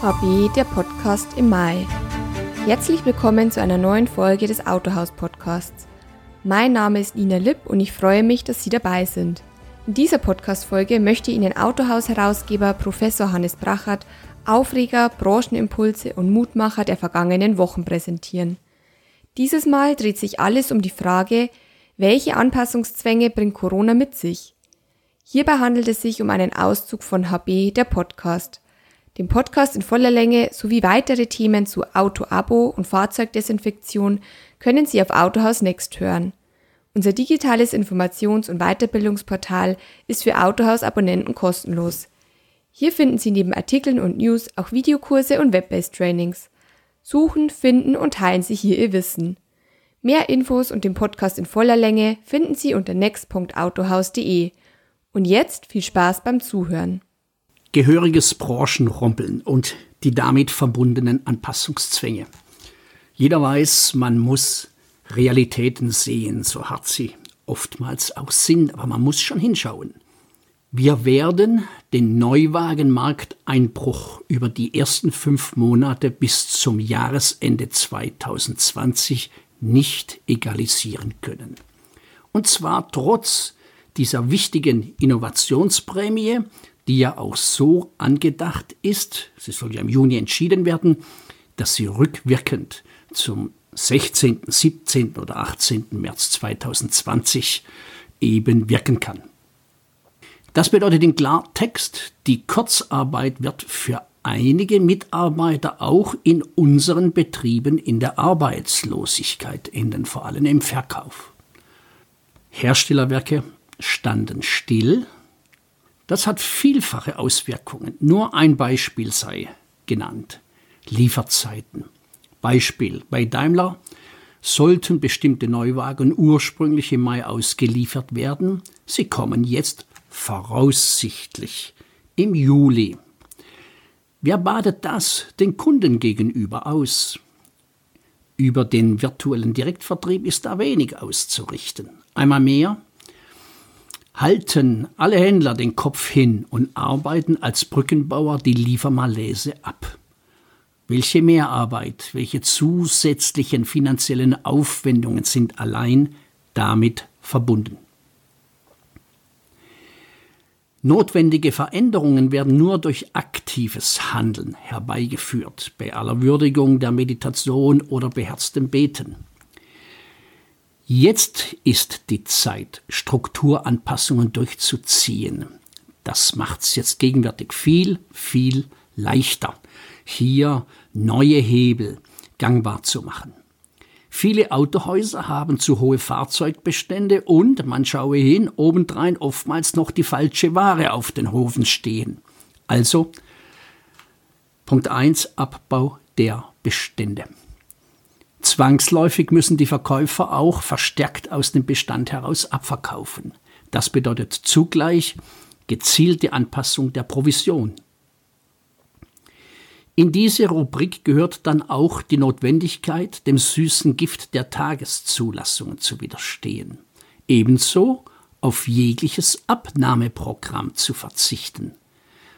HB, der Podcast im Mai. Herzlich willkommen zu einer neuen Folge des Autohaus Podcasts. Mein Name ist Nina Lipp und ich freue mich, dass Sie dabei sind. In dieser Podcast-Folge möchte Ihnen Autohaus-Herausgeber Professor Hannes Brachert Aufreger, Branchenimpulse und Mutmacher der vergangenen Wochen präsentieren. Dieses Mal dreht sich alles um die Frage, welche Anpassungszwänge bringt Corona mit sich? Hierbei handelt es sich um einen Auszug von HB, der Podcast. Den Podcast in voller Länge sowie weitere Themen zu Auto-Abo und Fahrzeugdesinfektion können Sie auf Autohaus Next hören. Unser digitales Informations- und Weiterbildungsportal ist für Autohaus-Abonnenten kostenlos. Hier finden Sie neben Artikeln und News auch Videokurse und Web-based Trainings. Suchen, finden und teilen Sie hier Ihr Wissen. Mehr Infos und den Podcast in voller Länge finden Sie unter next.autohaus.de. Und jetzt viel Spaß beim Zuhören gehöriges Branchenrumpeln und die damit verbundenen Anpassungszwänge. Jeder weiß, man muss Realitäten sehen, so hart sie oftmals auch sind, aber man muss schon hinschauen. Wir werden den Neuwagenmarkteinbruch über die ersten fünf Monate bis zum Jahresende 2020 nicht egalisieren können. Und zwar trotz dieser wichtigen Innovationsprämie, die ja auch so angedacht ist, sie soll ja im Juni entschieden werden, dass sie rückwirkend zum 16., 17. oder 18. März 2020 eben wirken kann. Das bedeutet in Klartext, die Kurzarbeit wird für einige Mitarbeiter auch in unseren Betrieben in der Arbeitslosigkeit enden, vor allem im Verkauf. Herstellerwerke standen still, das hat vielfache Auswirkungen. Nur ein Beispiel sei genannt. Lieferzeiten. Beispiel. Bei Daimler sollten bestimmte Neuwagen ursprünglich im Mai ausgeliefert werden. Sie kommen jetzt voraussichtlich im Juli. Wer badet das den Kunden gegenüber aus? Über den virtuellen Direktvertrieb ist da wenig auszurichten. Einmal mehr, halten alle Händler den Kopf hin und arbeiten als Brückenbauer die Liefermalaise ab. Welche Mehrarbeit, welche zusätzlichen finanziellen Aufwendungen sind allein damit verbunden? Notwendige Veränderungen werden nur durch aktives Handeln herbeigeführt, bei aller Würdigung der Meditation oder beherztem Beten. Jetzt ist die Zeit, Strukturanpassungen durchzuziehen. Das macht es jetzt gegenwärtig viel, viel leichter, hier neue Hebel gangbar zu machen. Viele Autohäuser haben zu hohe Fahrzeugbestände und, man schaue hin, obendrein oftmals noch die falsche Ware auf den Hofen stehen. Also Punkt 1 Abbau der Bestände. Zwangsläufig müssen die Verkäufer auch verstärkt aus dem Bestand heraus abverkaufen. Das bedeutet zugleich gezielte Anpassung der Provision. In diese Rubrik gehört dann auch die Notwendigkeit, dem süßen Gift der Tageszulassungen zu widerstehen. Ebenso auf jegliches Abnahmeprogramm zu verzichten.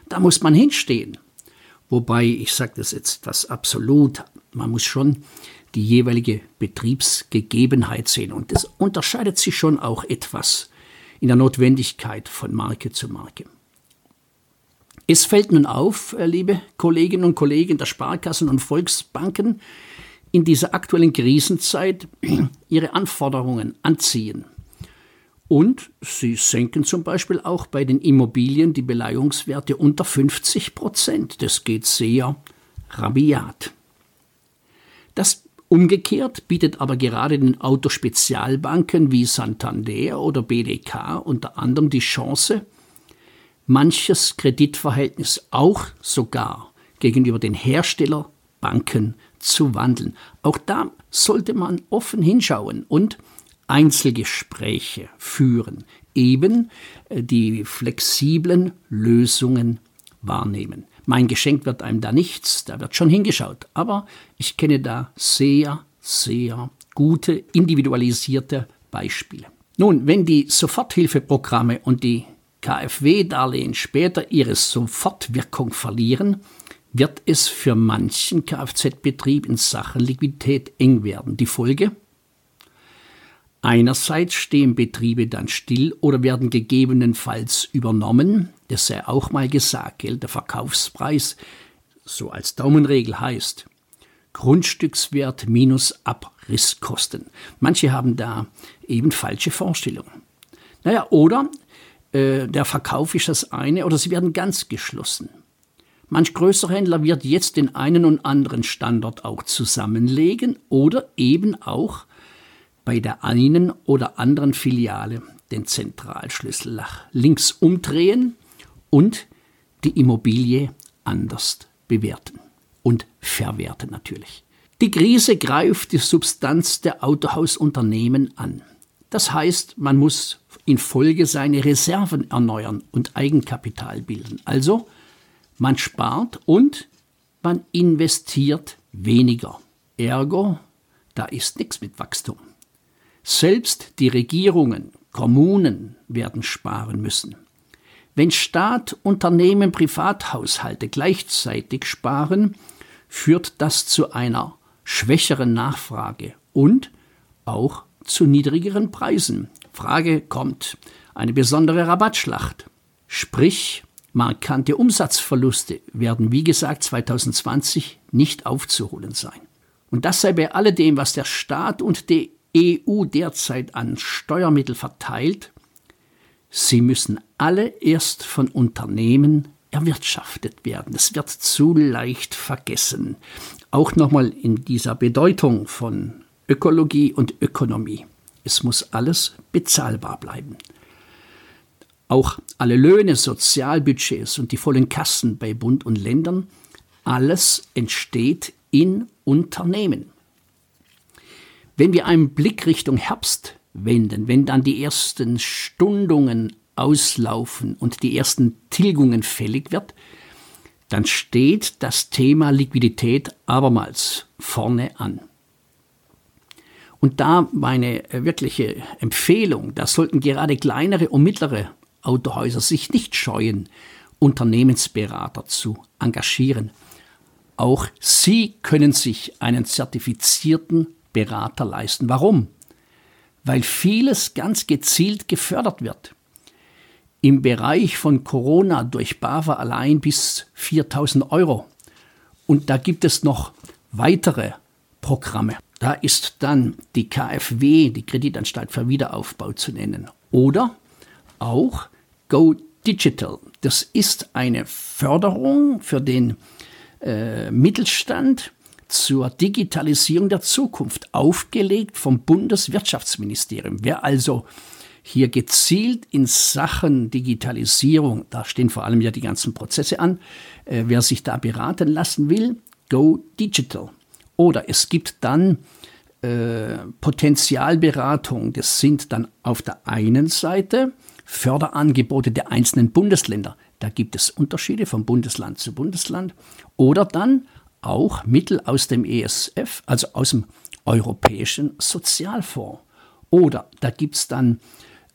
Da muss man hinstehen. Wobei, ich sage das jetzt etwas absolut, man muss schon die jeweilige Betriebsgegebenheit sehen. Und das unterscheidet sich schon auch etwas in der Notwendigkeit von Marke zu Marke. Es fällt nun auf, äh, liebe Kolleginnen und Kollegen der Sparkassen und Volksbanken, in dieser aktuellen Krisenzeit ihre Anforderungen anziehen. Und sie senken zum Beispiel auch bei den Immobilien die Beleihungswerte unter 50 Prozent. Das geht sehr rabiat. Das Umgekehrt bietet aber gerade den Autospezialbanken wie Santander oder BDK unter anderem die Chance, manches Kreditverhältnis auch sogar gegenüber den Herstellerbanken zu wandeln. Auch da sollte man offen hinschauen und Einzelgespräche führen, eben äh, die flexiblen Lösungen wahrnehmen. Mein Geschenk wird einem da nichts, da wird schon hingeschaut. Aber ich kenne da sehr, sehr gute, individualisierte Beispiele. Nun, wenn die Soforthilfeprogramme und die KfW-Darlehen später ihre Sofortwirkung verlieren, wird es für manchen Kfz-Betrieb in Sachen Liquidität eng werden. Die Folge? Einerseits stehen Betriebe dann still oder werden gegebenenfalls übernommen. Das sei auch mal gesagt, gell? der Verkaufspreis, so als Daumenregel heißt, Grundstückswert minus Abrisskosten. Manche haben da eben falsche Vorstellungen. Naja, oder äh, der Verkauf ist das eine, oder sie werden ganz geschlossen. Manch größerer Händler wird jetzt den einen und anderen Standort auch zusammenlegen oder eben auch bei der einen oder anderen Filiale den Zentralschlüssel nach links umdrehen und die Immobilie anders bewerten und verwerten natürlich. Die Krise greift die Substanz der Autohausunternehmen an. Das heißt, man muss in Folge seine Reserven erneuern und Eigenkapital bilden. Also, man spart und man investiert weniger. Ergo, da ist nichts mit Wachstum. Selbst die Regierungen, Kommunen werden sparen müssen. Wenn Staat, Unternehmen, Privathaushalte gleichzeitig sparen, führt das zu einer schwächeren Nachfrage und auch zu niedrigeren Preisen. Frage kommt, eine besondere Rabattschlacht. Sprich, markante Umsatzverluste werden, wie gesagt, 2020 nicht aufzuholen sein. Und das sei bei alledem, was der Staat und die EU derzeit an Steuermittel verteilt, sie müssen alle erst von Unternehmen erwirtschaftet werden. Es wird zu leicht vergessen. Auch nochmal in dieser Bedeutung von Ökologie und Ökonomie. Es muss alles bezahlbar bleiben. Auch alle Löhne, Sozialbudgets und die vollen Kassen bei Bund und Ländern, alles entsteht in Unternehmen. Wenn wir einen Blick Richtung Herbst wenden, wenn dann die ersten Stundungen auslaufen und die ersten Tilgungen fällig wird, dann steht das Thema Liquidität abermals vorne an. Und da meine wirkliche Empfehlung, da sollten gerade kleinere und mittlere Autohäuser sich nicht scheuen, Unternehmensberater zu engagieren. Auch sie können sich einen zertifizierten Berater leisten. Warum? Weil vieles ganz gezielt gefördert wird. Im Bereich von Corona durch BAFA allein bis 4000 Euro. Und da gibt es noch weitere Programme. Da ist dann die KfW, die Kreditanstalt für Wiederaufbau zu nennen. Oder auch Go Digital. Das ist eine Förderung für den äh, Mittelstand zur Digitalisierung der Zukunft, aufgelegt vom Bundeswirtschaftsministerium. Wer also hier gezielt in Sachen Digitalisierung, da stehen vor allem ja die ganzen Prozesse an, äh, wer sich da beraten lassen will, Go Digital. Oder es gibt dann äh, Potenzialberatung. Das sind dann auf der einen Seite Förderangebote der einzelnen Bundesländer. Da gibt es Unterschiede von Bundesland zu Bundesland. Oder dann auch Mittel aus dem ESF, also aus dem Europäischen Sozialfonds. Oder da gibt es dann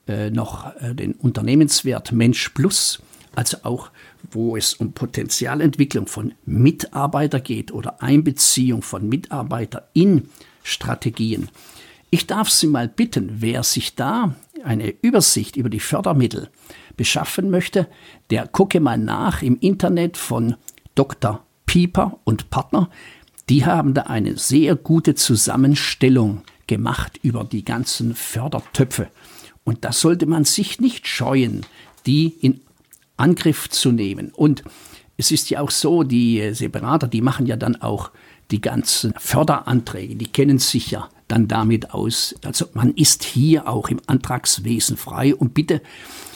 äh, noch äh, den Unternehmenswert Mensch Plus also auch wo es um Potenzialentwicklung von Mitarbeiter geht oder Einbeziehung von Mitarbeitern in Strategien. Ich darf Sie mal bitten, wer sich da eine Übersicht über die Fördermittel beschaffen möchte, der gucke mal nach im Internet von Dr. Pieper und Partner. Die haben da eine sehr gute Zusammenstellung gemacht über die ganzen Fördertöpfe. Und da sollte man sich nicht scheuen, die in Angriff zu nehmen. Und es ist ja auch so, die äh, Separater, die machen ja dann auch die ganzen Förderanträge, die kennen sich ja dann damit aus. Also man ist hier auch im Antragswesen frei und bitte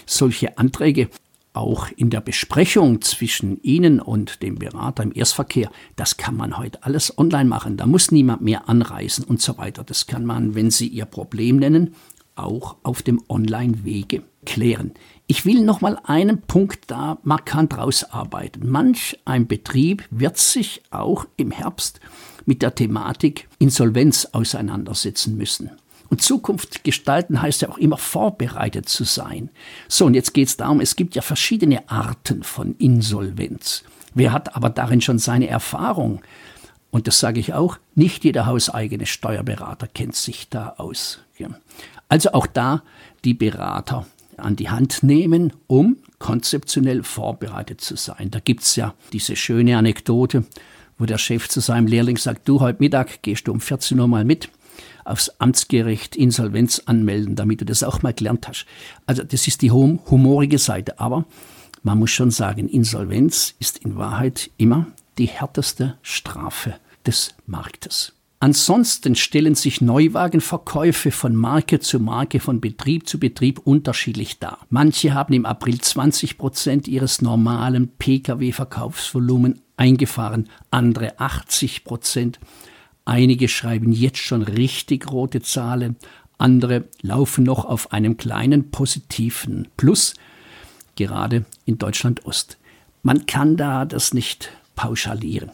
solche Anträge auch in der Besprechung zwischen Ihnen und dem Berater im Erstverkehr, das kann man heute alles online machen. Da muss niemand mehr anreisen und so weiter. Das kann man, wenn Sie Ihr Problem nennen, auch auf dem Online-Wege klären. Ich will noch mal einen Punkt da markant rausarbeiten. Manch ein Betrieb wird sich auch im Herbst mit der Thematik Insolvenz auseinandersetzen müssen. Und Zukunft gestalten heißt ja auch immer vorbereitet zu sein. So, und jetzt geht es darum, es gibt ja verschiedene Arten von Insolvenz. Wer hat aber darin schon seine Erfahrung? Und das sage ich auch, nicht jeder hauseigene Steuerberater kennt sich da aus. Also auch da die Berater an die Hand nehmen, um konzeptionell vorbereitet zu sein. Da gibt es ja diese schöne Anekdote, wo der Chef zu seinem Lehrling sagt, du, heute Mittag gehst du um 14 Uhr mal mit aufs Amtsgericht Insolvenz anmelden, damit du das auch mal gelernt hast. Also das ist die humorige Seite, aber man muss schon sagen, Insolvenz ist in Wahrheit immer die härteste Strafe des Marktes. Ansonsten stellen sich Neuwagenverkäufe von Marke zu Marke, von Betrieb zu Betrieb unterschiedlich dar. Manche haben im April 20 Prozent ihres normalen Pkw-Verkaufsvolumen eingefahren, andere 80 Prozent. Einige schreiben jetzt schon richtig rote Zahlen, andere laufen noch auf einem kleinen positiven Plus, gerade in Deutschland Ost. Man kann da das nicht pauschalieren.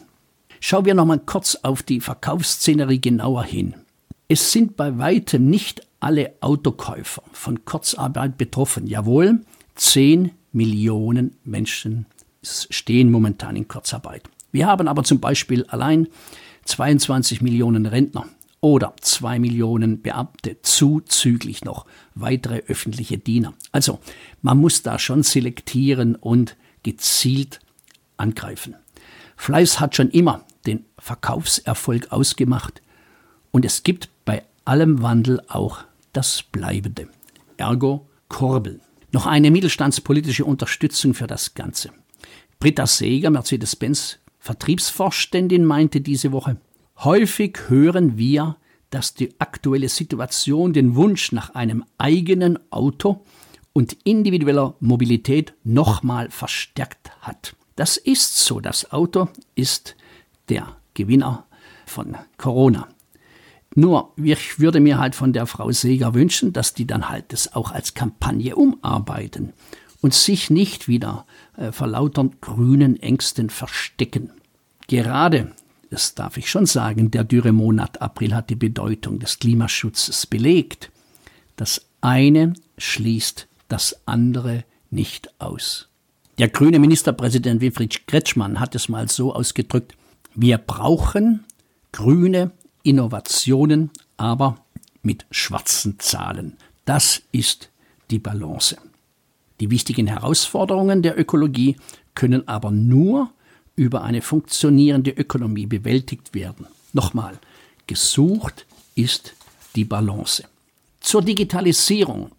Schauen wir noch mal kurz auf die Verkaufsszenerie genauer hin. Es sind bei weitem nicht alle Autokäufer von Kurzarbeit betroffen. Jawohl, 10 Millionen Menschen stehen momentan in Kurzarbeit. Wir haben aber zum Beispiel allein 22 Millionen Rentner oder 2 Millionen Beamte, zuzüglich noch weitere öffentliche Diener. Also man muss da schon selektieren und gezielt angreifen. Fleiß hat schon immer den Verkaufserfolg ausgemacht und es gibt bei allem Wandel auch das Bleibende. Ergo Kurbeln. Noch eine mittelstandspolitische Unterstützung für das Ganze. Britta Seeger, Mercedes-Benz Vertriebsvorständin, meinte diese Woche, häufig hören wir, dass die aktuelle Situation den Wunsch nach einem eigenen Auto und individueller Mobilität nochmal verstärkt hat. Das ist so. Das Auto ist der Gewinner von Corona. Nur, ich würde mir halt von der Frau Seger wünschen, dass die dann halt das auch als Kampagne umarbeiten und sich nicht wieder äh, vor lauter grünen Ängsten verstecken. Gerade, das darf ich schon sagen, der Dürremonat April hat die Bedeutung des Klimaschutzes belegt. Das eine schließt das andere nicht aus. Der grüne Ministerpräsident Wilfried Kretschmann hat es mal so ausgedrückt, wir brauchen grüne Innovationen, aber mit schwarzen Zahlen. Das ist die Balance. Die wichtigen Herausforderungen der Ökologie können aber nur über eine funktionierende Ökonomie bewältigt werden. Nochmal, gesucht ist die Balance. Zur Digitalisierung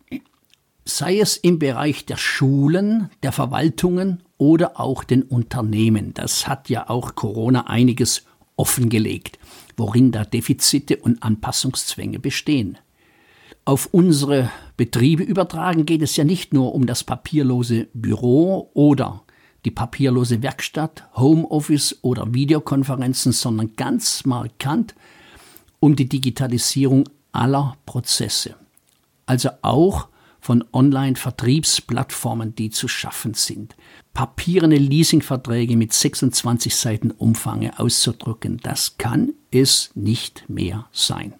sei es im Bereich der Schulen, der Verwaltungen oder auch den Unternehmen. Das hat ja auch Corona einiges offengelegt, worin da Defizite und Anpassungszwänge bestehen. Auf unsere Betriebe übertragen geht es ja nicht nur um das papierlose Büro oder die papierlose Werkstatt, Homeoffice oder Videokonferenzen, sondern ganz markant um die Digitalisierung aller Prozesse. Also auch von Online-Vertriebsplattformen, die zu schaffen sind. Papierende Leasingverträge mit 26 Seiten Umfange auszudrücken, das kann es nicht mehr sein.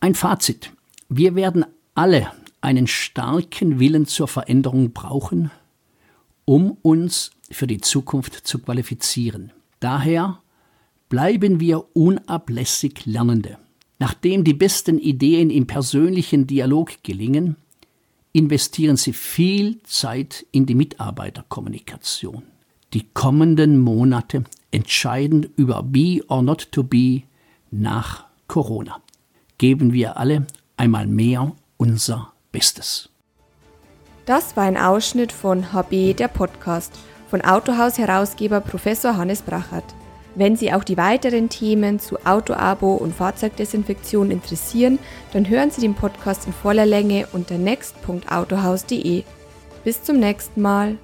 Ein Fazit. Wir werden alle einen starken Willen zur Veränderung brauchen, um uns für die Zukunft zu qualifizieren. Daher bleiben wir unablässig Lernende. Nachdem die besten Ideen im persönlichen Dialog gelingen, investieren Sie viel Zeit in die Mitarbeiterkommunikation. Die kommenden Monate entscheiden über Be or Not to Be nach Corona. Geben wir alle einmal mehr unser Bestes. Das war ein Ausschnitt von HB, der Podcast, von Autohaus-Herausgeber Professor Hannes Brachert. Wenn Sie auch die weiteren Themen zu Autoabo und Fahrzeugdesinfektion interessieren, dann hören Sie den Podcast in voller Länge unter next.autohaus.de. Bis zum nächsten Mal.